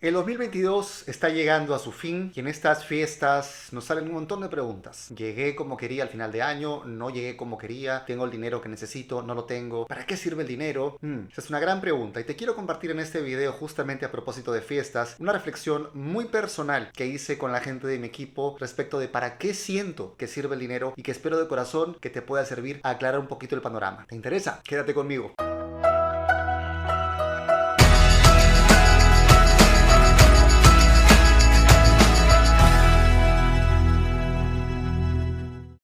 El 2022 está llegando a su fin y en estas fiestas nos salen un montón de preguntas. Llegué como quería al final de año, no llegué como quería, tengo el dinero que necesito, no lo tengo. ¿Para qué sirve el dinero? Hmm, esa es una gran pregunta y te quiero compartir en este video justamente a propósito de fiestas una reflexión muy personal que hice con la gente de mi equipo respecto de para qué siento que sirve el dinero y que espero de corazón que te pueda servir a aclarar un poquito el panorama. ¿Te interesa? Quédate conmigo.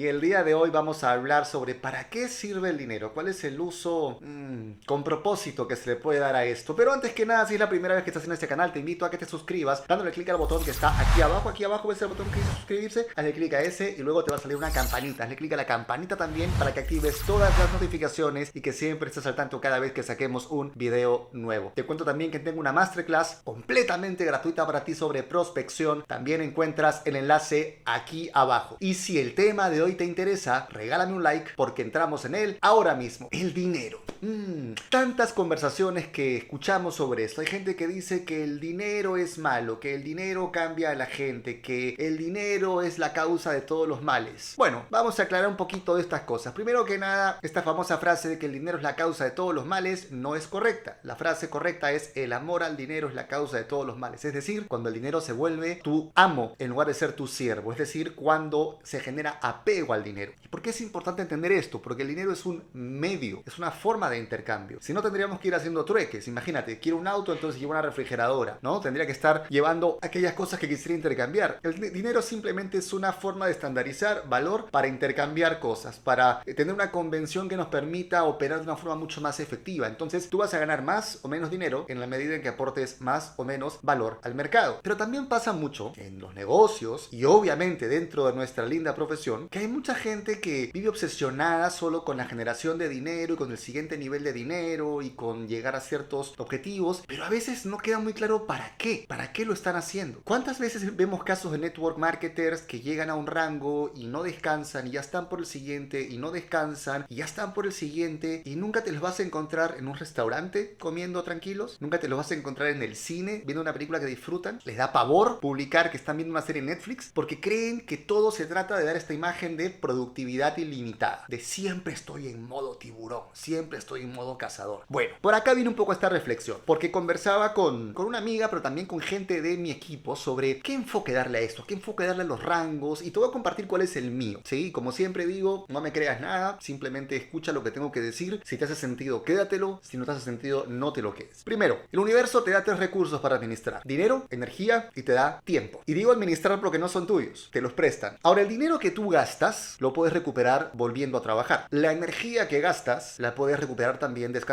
Y el día de hoy vamos a hablar sobre para qué sirve el dinero, cuál es el uso mm, con propósito que se le puede dar a esto. Pero antes que nada, si es la primera vez que estás en este canal, te invito a que te suscribas dándole clic al botón que está aquí abajo. Aquí abajo ves el botón que dice suscribirse, hazle clic a ese y luego te va a salir una campanita. Hazle clic a la campanita también para que actives todas las notificaciones y que siempre estés al tanto cada vez que saquemos un video nuevo. Te cuento también que tengo una masterclass completamente gratuita para ti sobre prospección. También encuentras el enlace aquí abajo. Y si el tema de hoy te interesa, regálame un like porque entramos en él ahora mismo. El dinero. Mm, tantas conversaciones que escuchamos sobre esto. Hay gente que dice que el dinero es malo, que el dinero cambia a la gente, que el dinero es la causa de todos los males. Bueno, vamos a aclarar un poquito de estas cosas. Primero que nada, esta famosa frase de que el dinero es la causa de todos los males no es correcta. La frase correcta es el amor al dinero es la causa de todos los males. Es decir, cuando el dinero se vuelve tu amo en lugar de ser tu siervo. Es decir, cuando se genera apego al dinero. ¿Y por qué es importante entender esto? Porque el dinero es un medio, es una forma de intercambio. Si no, tendríamos que ir haciendo trueques. Imagínate, quiero un auto, entonces llevo una refrigeradora, ¿no? Tendría que estar llevando aquellas cosas que quisiera intercambiar. El dinero simplemente es una forma de estandarizar valor para intercambiar cosas, para eh, tener una convención que nos permita operar de una forma mucho más efectiva. Entonces, tú vas a ganar más o menos dinero en la medida en que aportes más o menos valor al mercado. Pero también pasa mucho en los negocios y obviamente dentro de nuestra linda profesión que hay mucha gente que vive obsesionada solo con la generación de dinero y con el siguiente nivel de dinero y con llegar a ciertos objetivos, pero a veces no queda muy claro para qué, para qué lo están haciendo. ¿Cuántas veces vemos casos de network marketers que llegan a un rango y no descansan y ya están por el siguiente y no descansan y ya están por el siguiente y nunca te los vas a encontrar en un restaurante comiendo tranquilos? ¿Nunca te los vas a encontrar en el cine viendo una película que disfrutan? ¿Les da pavor publicar que están viendo una serie en Netflix? Porque creen que todo se trata de dar esta imagen de productividad ilimitada, de siempre estoy en modo tiburón, siempre estoy en modo cazador. Bueno, por acá viene un poco esta reflexión, porque conversaba con, con una amiga, pero también con gente de mi equipo sobre qué enfoque darle a esto, qué enfoque darle a los rangos, y te voy a compartir cuál es el mío. Sí, como siempre digo, no me creas nada, simplemente escucha lo que tengo que decir. Si te hace sentido, quédatelo. Si no te hace sentido, no te lo quedes. Primero, el universo te da tres recursos para administrar: dinero, energía y te da tiempo. Y digo administrar porque no son tuyos, te los prestan. Ahora, el dinero que tú gastas lo puedes recuperar volviendo a trabajar. La energía que gastas la puedes recuperar también descansando,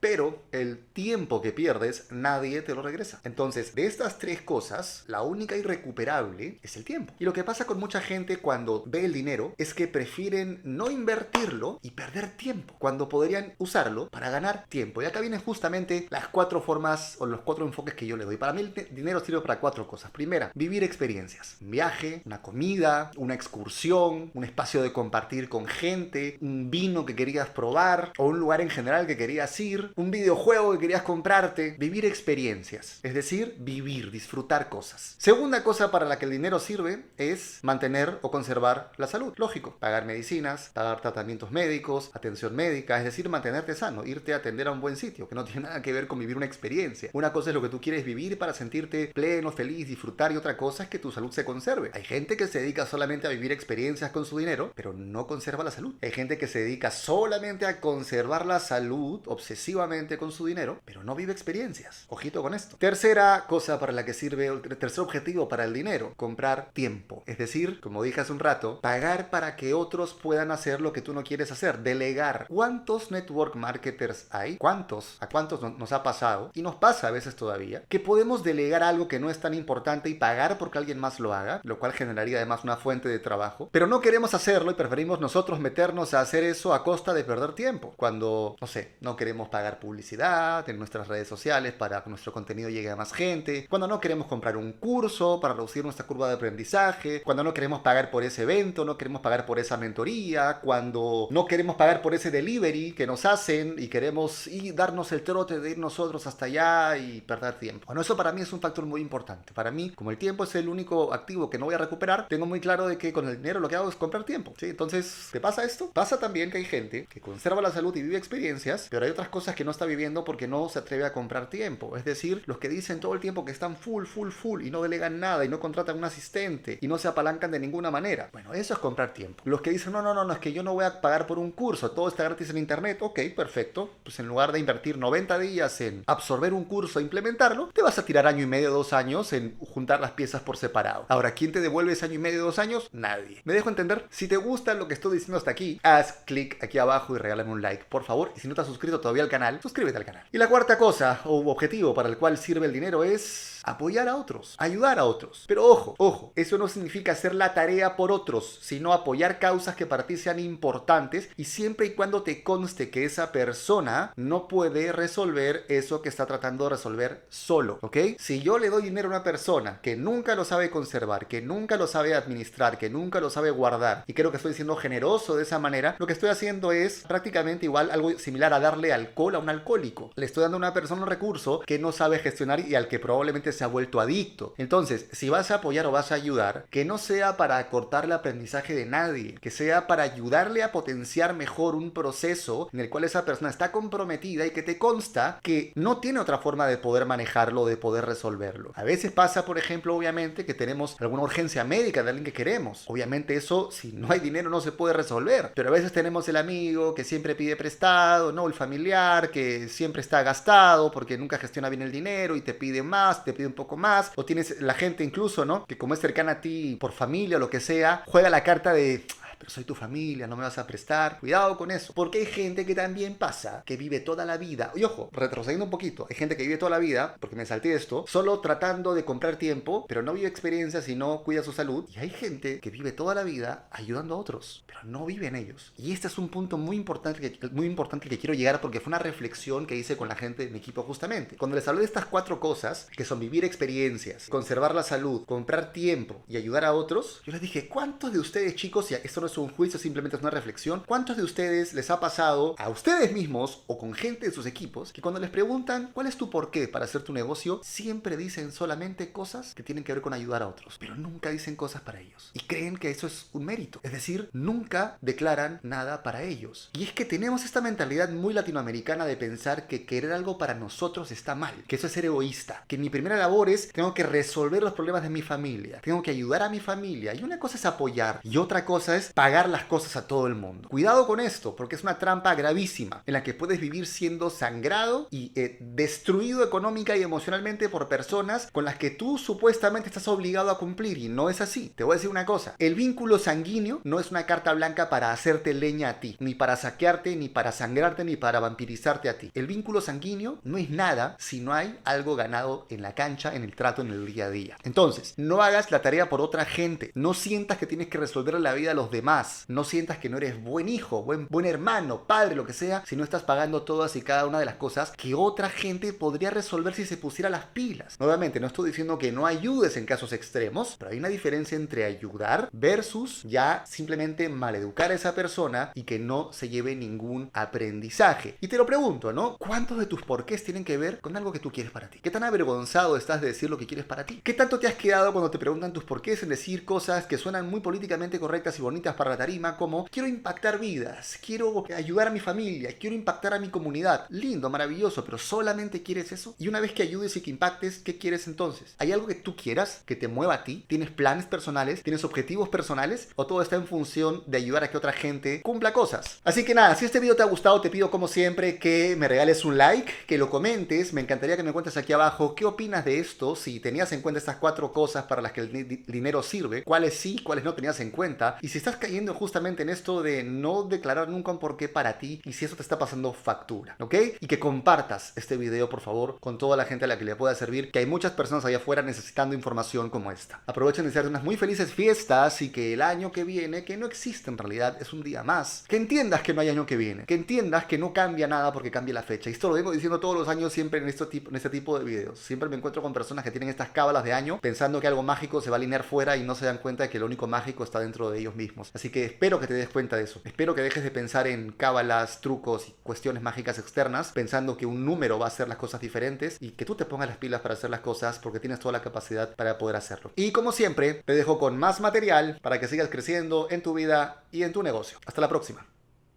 pero el tiempo que pierdes nadie te lo regresa. Entonces, de estas tres cosas, la única irrecuperable es el tiempo. Y lo que pasa con mucha gente cuando ve el dinero es que prefieren no invertirlo y perder tiempo, cuando podrían usarlo para ganar tiempo. Y acá vienen justamente las cuatro formas o los cuatro enfoques que yo le doy. Para mí el dinero sirve para cuatro cosas. Primera, vivir experiencias. Un viaje, una comida, una excursión, un espacio de compartir con gente, un vino que querías probar o un lugar en general que querías ir, un videojuego que querías comprarte, vivir experiencias, es decir, vivir, disfrutar cosas. Segunda cosa para la que el dinero sirve es mantener o conservar la salud, lógico, pagar medicinas, pagar tratamientos médicos, atención médica, es decir, mantenerte sano, irte a atender a un buen sitio, que no tiene nada que ver con vivir una experiencia. Una cosa es lo que tú quieres vivir para sentirte pleno, feliz, disfrutar y otra cosa es que tu salud se conserve. Hay gente que se dedica solamente a vivir experiencias con su dinero, pero no conserva la salud. Hay gente que se dedica solamente a conservar la salud obsesivamente con su dinero, pero no vive experiencias. Ojito con esto. Tercera cosa para la que sirve, tercer objetivo para el dinero, comprar tiempo. Es decir, como dije hace un rato, pagar para que otros puedan hacer lo que tú no quieres hacer, delegar. ¿Cuántos network marketers hay? ¿Cuántos? ¿A cuántos nos ha pasado? Y nos pasa a veces todavía, que podemos delegar algo que no es tan importante y pagar porque alguien más lo haga, lo cual generaría además una fuente de trabajo, pero no queremos hacerlo y preferimos nosotros meternos a hacer eso a costa de perder tiempo. Cuando, no sé, no queremos pagar publicidad en nuestras redes sociales para que nuestro contenido llegue a más gente. Cuando no queremos comprar un curso para reducir nuestra curva de aprendizaje. Cuando no queremos pagar por ese evento, no queremos pagar por esa mentoría. Cuando no queremos pagar por ese delivery que nos hacen y queremos y darnos el trote de ir nosotros hasta allá y perder tiempo. Bueno, eso para mí es un factor muy importante. Para mí, como el tiempo es el único activo que no voy a recuperar, tengo muy claro de que con el dinero lo que hago es comprar tiempo. Entonces, ¿qué pasa esto? Pasa también que hay gente que conserva la salud y vive experiencias, pero hay otras cosas que no está viviendo porque no se atreve a comprar tiempo. Es decir, los que dicen todo el tiempo que están full, full, full y no delegan nada y no contratan un asistente y no se apalancan de ninguna manera. Bueno, eso es comprar tiempo. Los que dicen, no, no, no, no, es que yo no voy a pagar por un curso, todo está gratis en internet, ok, perfecto. Pues en lugar de invertir 90 días en absorber un curso e implementarlo, te vas a tirar año y medio, dos años en juntar las piezas por separado. Ahora, ¿quién te devuelve ese año y medio, dos años? Nadie. ¿Me dejo entender? Si te gusta lo que estoy diciendo hasta aquí, haz clic aquí abajo y regálame un like, por favor. Y si no te has suscrito todavía al canal, suscríbete al canal. Y la cuarta cosa o objetivo para el cual sirve el dinero es apoyar a otros, ayudar a otros. Pero ojo, ojo, eso no significa hacer la tarea por otros, sino apoyar causas que para ti sean importantes y siempre y cuando te conste que esa persona no puede resolver eso que está tratando de resolver solo, ¿ok? Si yo le doy dinero a una persona que nunca lo sabe conservar, que nunca lo sabe administrar, que nunca lo sabe guardar, y creo que estoy siendo generoso de esa manera, lo que estoy haciendo es prácticamente igual algo similar a darle alcohol a un alcohólico. Le estoy dando a una persona un recurso que no sabe gestionar y al que probablemente se ha vuelto adicto. Entonces, si vas a apoyar o vas a ayudar, que no sea para cortar el aprendizaje de nadie, que sea para ayudarle a potenciar mejor un proceso en el cual esa persona está comprometida y que te consta que no tiene otra forma de poder manejarlo, de poder resolverlo. A veces pasa, por ejemplo, obviamente, que tenemos alguna urgencia médica de alguien que queremos. Obviamente eso, si no hay dinero, no se puede resolver. Pero a veces tenemos el amigo que siempre pide prestado, ¿no? El familiar que siempre está gastado porque nunca gestiona bien el dinero y te pide más, te pide un poco más, o tienes la gente incluso, ¿no? Que como es cercana a ti por familia o lo que sea, juega la carta de pero soy tu familia, no me vas a prestar. Cuidado con eso. Porque hay gente que también pasa, que vive toda la vida. Y ojo, retrocediendo un poquito, hay gente que vive toda la vida, porque me salté esto, solo tratando de comprar tiempo, pero no vive experiencias y no cuida su salud. Y hay gente que vive toda la vida ayudando a otros, pero no vive en ellos. Y este es un punto muy importante que, muy importante que quiero llegar porque fue una reflexión que hice con la gente de mi equipo justamente. Cuando les hablé de estas cuatro cosas, que son vivir experiencias, conservar la salud, comprar tiempo y ayudar a otros, yo les dije, ¿cuántos de ustedes chicos, y esto no es un juicio, simplemente es una reflexión. ¿Cuántos de ustedes les ha pasado a ustedes mismos o con gente de sus equipos que cuando les preguntan cuál es tu porqué para hacer tu negocio, siempre dicen solamente cosas que tienen que ver con ayudar a otros, pero nunca dicen cosas para ellos? Y creen que eso es un mérito. Es decir, nunca declaran nada para ellos. Y es que tenemos esta mentalidad muy latinoamericana de pensar que querer algo para nosotros está mal, que eso es ser egoísta, que mi primera labor es tengo que resolver los problemas de mi familia, tengo que ayudar a mi familia. Y una cosa es apoyar y otra cosa es pagar las cosas a todo el mundo. Cuidado con esto, porque es una trampa gravísima en la que puedes vivir siendo sangrado y eh, destruido económica y emocionalmente por personas con las que tú supuestamente estás obligado a cumplir y no es así. Te voy a decir una cosa, el vínculo sanguíneo no es una carta blanca para hacerte leña a ti, ni para saquearte, ni para sangrarte, ni para vampirizarte a ti. El vínculo sanguíneo no es nada si no hay algo ganado en la cancha, en el trato, en el día a día. Entonces, no hagas la tarea por otra gente, no sientas que tienes que resolver la vida a los demás no sientas que no eres buen hijo, buen, buen hermano, padre, lo que sea, si no estás pagando todas y cada una de las cosas que otra gente podría resolver si se pusiera las pilas. Nuevamente, no estoy diciendo que no ayudes en casos extremos, pero hay una diferencia entre ayudar versus ya simplemente maleducar a esa persona y que no se lleve ningún aprendizaje. Y te lo pregunto, ¿no? ¿Cuántos de tus porqués tienen que ver con algo que tú quieres para ti? ¿Qué tan avergonzado estás de decir lo que quieres para ti? ¿Qué tanto te has quedado cuando te preguntan tus porqués en decir cosas que suenan muy políticamente correctas y bonitas para la como quiero impactar vidas, quiero ayudar a mi familia, quiero impactar a mi comunidad. Lindo, maravilloso, pero solamente quieres eso. Y una vez que ayudes y que impactes, ¿qué quieres entonces? ¿Hay algo que tú quieras que te mueva a ti? ¿Tienes planes personales? ¿Tienes objetivos personales? ¿O todo está en función de ayudar a que otra gente cumpla cosas? Así que nada, si este video te ha gustado, te pido como siempre que me regales un like, que lo comentes. Me encantaría que me cuentes aquí abajo qué opinas de esto, si tenías en cuenta estas cuatro cosas para las que el dinero sirve, cuáles sí, cuáles no tenías en cuenta. Y si estás cayendo justamente en esto de no declarar nunca un porqué para ti y si eso te está pasando factura, ¿ok? Y que compartas este video, por favor, con toda la gente a la que le pueda servir, que hay muchas personas allá afuera necesitando información como esta. Aprovechen de desearte unas muy felices fiestas y que el año que viene, que no existe en realidad, es un día más. Que entiendas que no hay año que viene, que entiendas que no cambia nada porque cambia la fecha. Y esto lo vengo diciendo todos los años siempre en este tipo, en este tipo de videos. Siempre me encuentro con personas que tienen estas cábalas de año pensando que algo mágico se va a alinear fuera y no se dan cuenta de que lo único mágico está dentro de ellos mismos. Así que espero que te des cuenta de eso. Espero que dejes de pensar en cábalas, trucos y cuestiones mágicas externas pensando que un número va a hacer las cosas diferentes y que tú te pongas las pilas para hacer las cosas porque tienes toda la capacidad para poder hacerlo. Y como siempre, te dejo con más material para que sigas creciendo en tu vida y en tu negocio. Hasta la próxima.